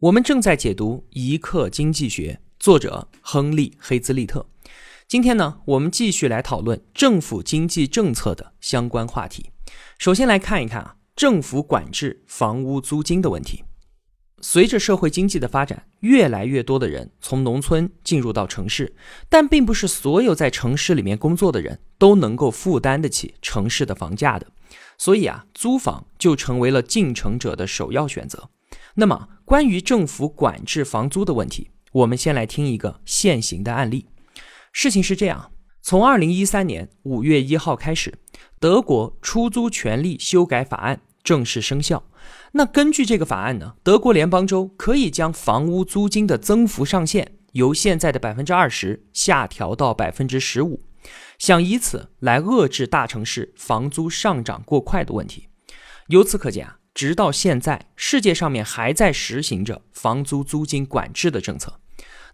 我们正在解读《一刻经济学》，作者亨利·黑兹利特。今天呢，我们继续来讨论政府经济政策的相关话题。首先来看一看啊，政府管制房屋租金的问题。随着社会经济的发展，越来越多的人从农村进入到城市，但并不是所有在城市里面工作的人都能够负担得起城市的房价的，所以啊，租房就成为了进城者的首要选择。那么，关于政府管制房租的问题，我们先来听一个现行的案例。事情是这样：从二零一三年五月一号开始，德国出租权利修改法案正式生效。那根据这个法案呢，德国联邦州可以将房屋租金的增幅上限由现在的百分之二十下调到百分之十五，想以此来遏制大城市房租上涨过快的问题。由此可见啊。直到现在，世界上面还在实行着房租租金管制的政策。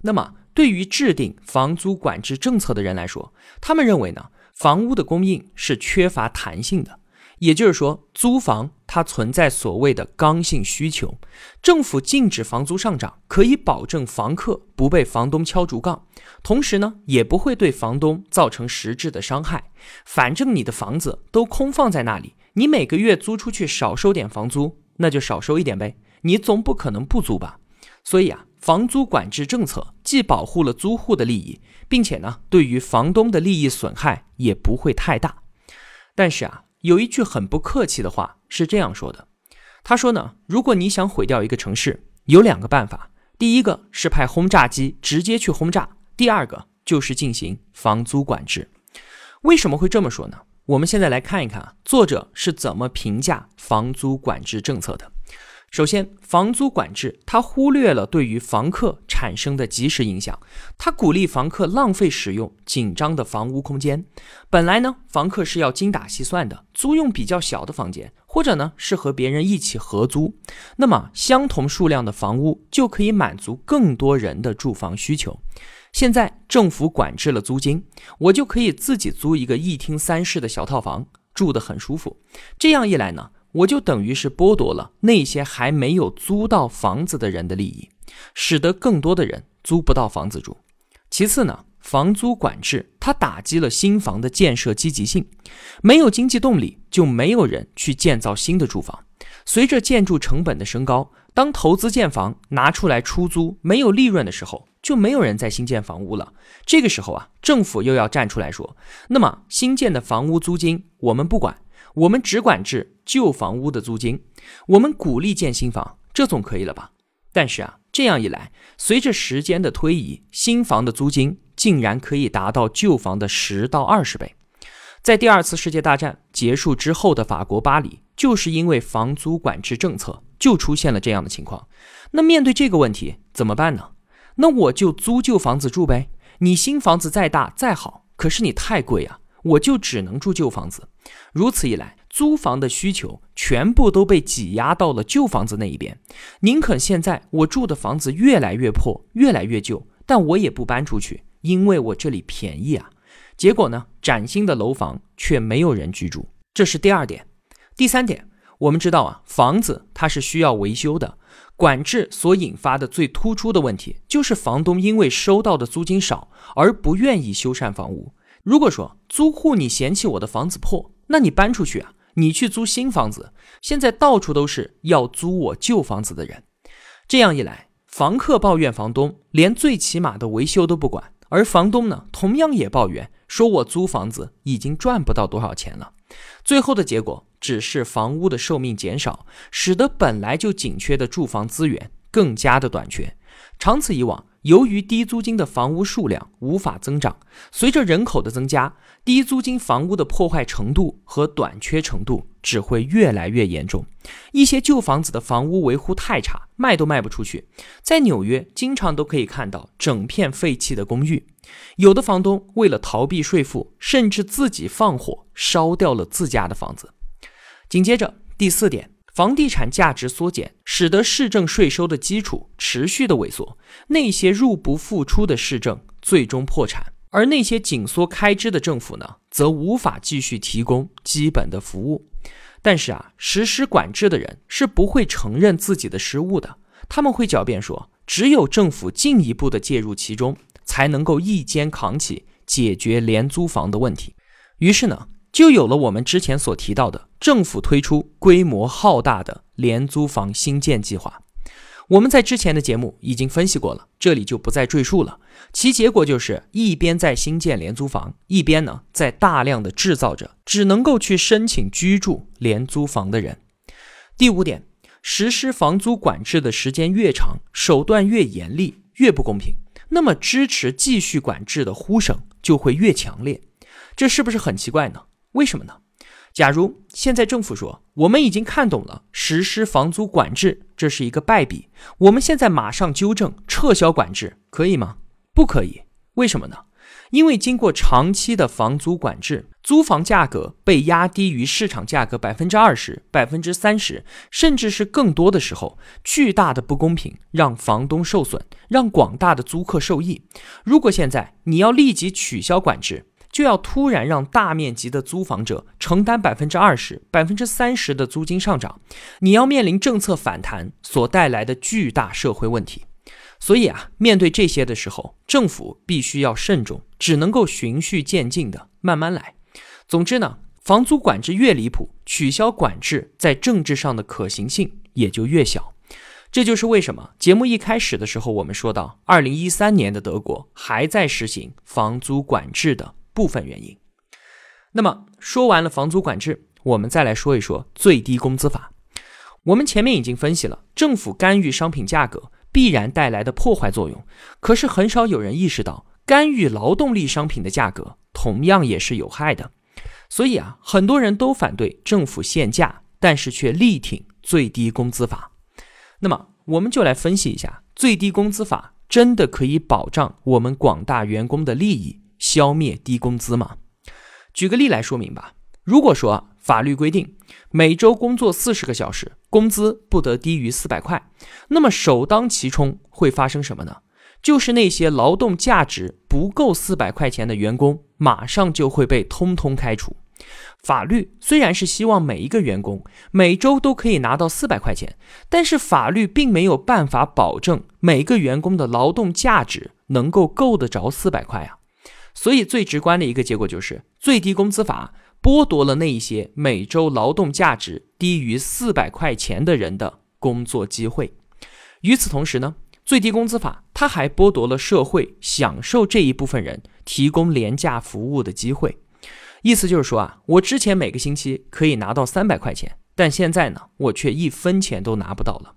那么，对于制定房租管制政策的人来说，他们认为呢，房屋的供应是缺乏弹性的，也就是说，租房它存在所谓的刚性需求。政府禁止房租上涨，可以保证房客不被房东敲竹杠，同时呢，也不会对房东造成实质的伤害。反正你的房子都空放在那里。你每个月租出去少收点房租，那就少收一点呗。你总不可能不租吧？所以啊，房租管制政策既保护了租户的利益，并且呢，对于房东的利益损害也不会太大。但是啊，有一句很不客气的话是这样说的：他说呢，如果你想毁掉一个城市，有两个办法，第一个是派轰炸机直接去轰炸，第二个就是进行房租管制。为什么会这么说呢？我们现在来看一看啊，作者是怎么评价房租管制政策的。首先，房租管制它忽略了对于房客产生的及时影响，它鼓励房客浪费使用紧张的房屋空间。本来呢，房客是要精打细算的，租用比较小的房间，或者呢是和别人一起合租，那么相同数量的房屋就可以满足更多人的住房需求。现在政府管制了租金，我就可以自己租一个一厅三室的小套房，住得很舒服。这样一来呢，我就等于是剥夺了那些还没有租到房子的人的利益，使得更多的人租不到房子住。其次呢，房租管制它打击了新房的建设积极性，没有经济动力，就没有人去建造新的住房。随着建筑成本的升高，当投资建房拿出来出租没有利润的时候。就没有人在新建房屋了。这个时候啊，政府又要站出来说：“那么新建的房屋租金我们不管，我们只管制旧房屋的租金。我们鼓励建新房，这总可以了吧？”但是啊，这样一来，随着时间的推移，新房的租金竟然可以达到旧房的十到二十倍。在第二次世界大战结束之后的法国巴黎，就是因为房租管制政策，就出现了这样的情况。那面对这个问题怎么办呢？那我就租旧房子住呗。你新房子再大再好，可是你太贵啊，我就只能住旧房子。如此一来，租房的需求全部都被挤压到了旧房子那一边。宁可现在我住的房子越来越破，越来越旧，但我也不搬出去，因为我这里便宜啊。结果呢，崭新的楼房却没有人居住。这是第二点。第三点，我们知道啊，房子它是需要维修的。管制所引发的最突出的问题，就是房东因为收到的租金少而不愿意修缮房屋。如果说租户你嫌弃我的房子破，那你搬出去啊，你去租新房子。现在到处都是要租我旧房子的人，这样一来，房客抱怨房东连最起码的维修都不管，而房东呢，同样也抱怨说我租房子已经赚不到多少钱了。最后的结果。只是房屋的寿命减少，使得本来就紧缺的住房资源更加的短缺。长此以往，由于低租金的房屋数量无法增长，随着人口的增加，低租金房屋的破坏程度和短缺程度只会越来越严重。一些旧房子的房屋维护太差，卖都卖不出去。在纽约，经常都可以看到整片废弃的公寓。有的房东为了逃避税负，甚至自己放火烧掉了自家的房子。紧接着，第四点。房地产价值缩减，使得市政税收的基础持续的萎缩，那些入不敷出的市政最终破产，而那些紧缩开支的政府呢，则无法继续提供基本的服务。但是啊，实施管制的人是不会承认自己的失误的，他们会狡辩说，只有政府进一步的介入其中，才能够一肩扛起解决廉租房的问题。于是呢。就有了我们之前所提到的政府推出规模浩大的廉租房新建计划。我们在之前的节目已经分析过了，这里就不再赘述了。其结果就是一边在新建廉租房，一边呢在大量的制造着只能够去申请居住廉租房的人。第五点，实施房租管制的时间越长，手段越严厉，越不公平，那么支持继续管制的呼声就会越强烈。这是不是很奇怪呢？为什么呢？假如现在政府说我们已经看懂了实施房租管制这是一个败笔，我们现在马上纠正撤销管制，可以吗？不可以。为什么呢？因为经过长期的房租管制，租房价格被压低于市场价格百分之二十、百分之三十，甚至是更多的时候，巨大的不公平让房东受损，让广大的租客受益。如果现在你要立即取消管制，就要突然让大面积的租房者承担百分之二十、百分之三十的租金上涨，你要面临政策反弹所带来的巨大社会问题。所以啊，面对这些的时候，政府必须要慎重，只能够循序渐进的慢慢来。总之呢，房租管制越离谱，取消管制在政治上的可行性也就越小。这就是为什么节目一开始的时候我们说到，二零一三年的德国还在实行房租管制的。部分原因。那么说完了房租管制，我们再来说一说最低工资法。我们前面已经分析了政府干预商品价格必然带来的破坏作用，可是很少有人意识到干预劳动力商品的价格同样也是有害的。所以啊，很多人都反对政府限价，但是却力挺最低工资法。那么我们就来分析一下，最低工资法真的可以保障我们广大员工的利益？消灭低工资吗？举个例来说明吧。如果说法律规定每周工作四十个小时，工资不得低于四百块，那么首当其冲会发生什么呢？就是那些劳动价值不够四百块钱的员工，马上就会被通通开除。法律虽然是希望每一个员工每周都可以拿到四百块钱，但是法律并没有办法保证每个员工的劳动价值能够够得着四百块啊。所以最直观的一个结果就是最低工资法剥夺了那些每周劳动价值低于四百块钱的人的工作机会。与此同时呢，最低工资法它还剥夺了社会享受这一部分人提供廉价服务的机会。意思就是说啊，我之前每个星期可以拿到三百块钱，但现在呢，我却一分钱都拿不到了。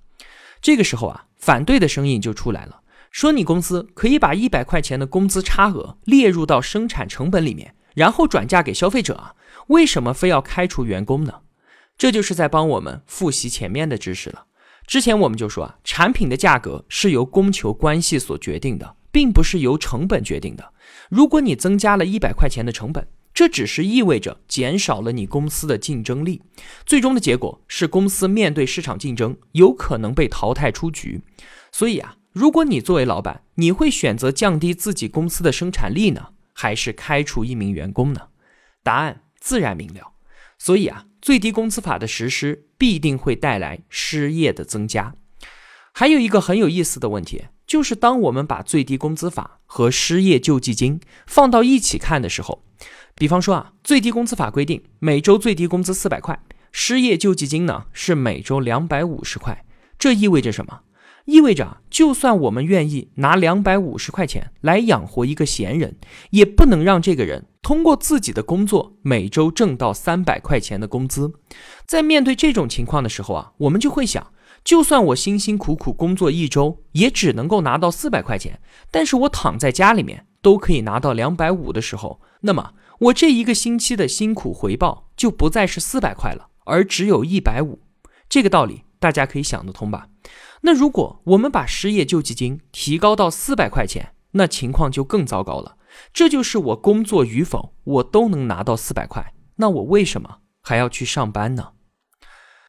这个时候啊，反对的声音就出来了。说你公司可以把一百块钱的工资差额列入到生产成本里面，然后转嫁给消费者啊？为什么非要开除员工呢？这就是在帮我们复习前面的知识了。之前我们就说啊，产品的价格是由供求关系所决定的，并不是由成本决定的。如果你增加了一百块钱的成本，这只是意味着减少了你公司的竞争力，最终的结果是公司面对市场竞争有可能被淘汰出局。所以啊。如果你作为老板，你会选择降低自己公司的生产力呢，还是开除一名员工呢？答案自然明了。所以啊，最低工资法的实施必定会带来失业的增加。还有一个很有意思的问题，就是当我们把最低工资法和失业救济金放到一起看的时候，比方说啊，最低工资法规定每周最低工资四百块，失业救济金呢是每周两百五十块，这意味着什么？意味着，就算我们愿意拿两百五十块钱来养活一个闲人，也不能让这个人通过自己的工作每周挣到三百块钱的工资。在面对这种情况的时候啊，我们就会想，就算我辛辛苦苦工作一周，也只能够拿到四百块钱，但是我躺在家里面都可以拿到两百五的时候，那么我这一个星期的辛苦回报就不再是四百块了，而只有一百五，这个道理大家可以想得通吧？那如果我们把失业救济金提高到四百块钱，那情况就更糟糕了。这就是我工作与否，我都能拿到四百块，那我为什么还要去上班呢？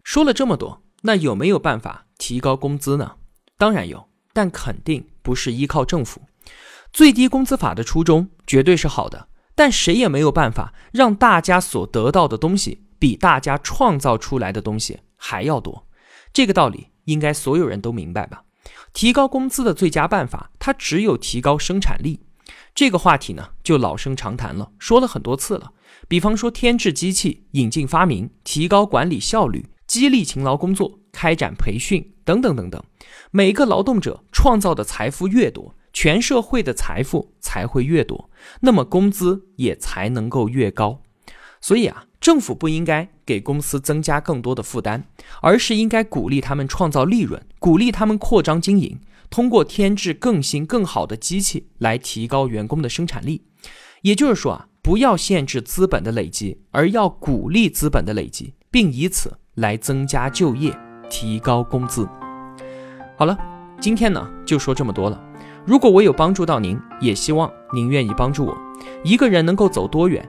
说了这么多，那有没有办法提高工资呢？当然有，但肯定不是依靠政府。最低工资法的初衷绝对是好的，但谁也没有办法让大家所得到的东西比大家创造出来的东西还要多。这个道理应该所有人都明白吧？提高工资的最佳办法，它只有提高生产力。这个话题呢，就老生常谈了，说了很多次了。比方说，添置机器、引进发明、提高管理效率、激励勤劳工作、开展培训等等等等。每个劳动者创造的财富越多，全社会的财富才会越多，那么工资也才能够越高。所以啊，政府不应该给公司增加更多的负担，而是应该鼓励他们创造利润，鼓励他们扩张经营。通过添置更新更好的机器来提高员工的生产力，也就是说啊，不要限制资本的累积，而要鼓励资本的累积，并以此来增加就业、提高工资。好了，今天呢就说这么多了。如果我有帮助到您，也希望您愿意帮助我。一个人能够走多远，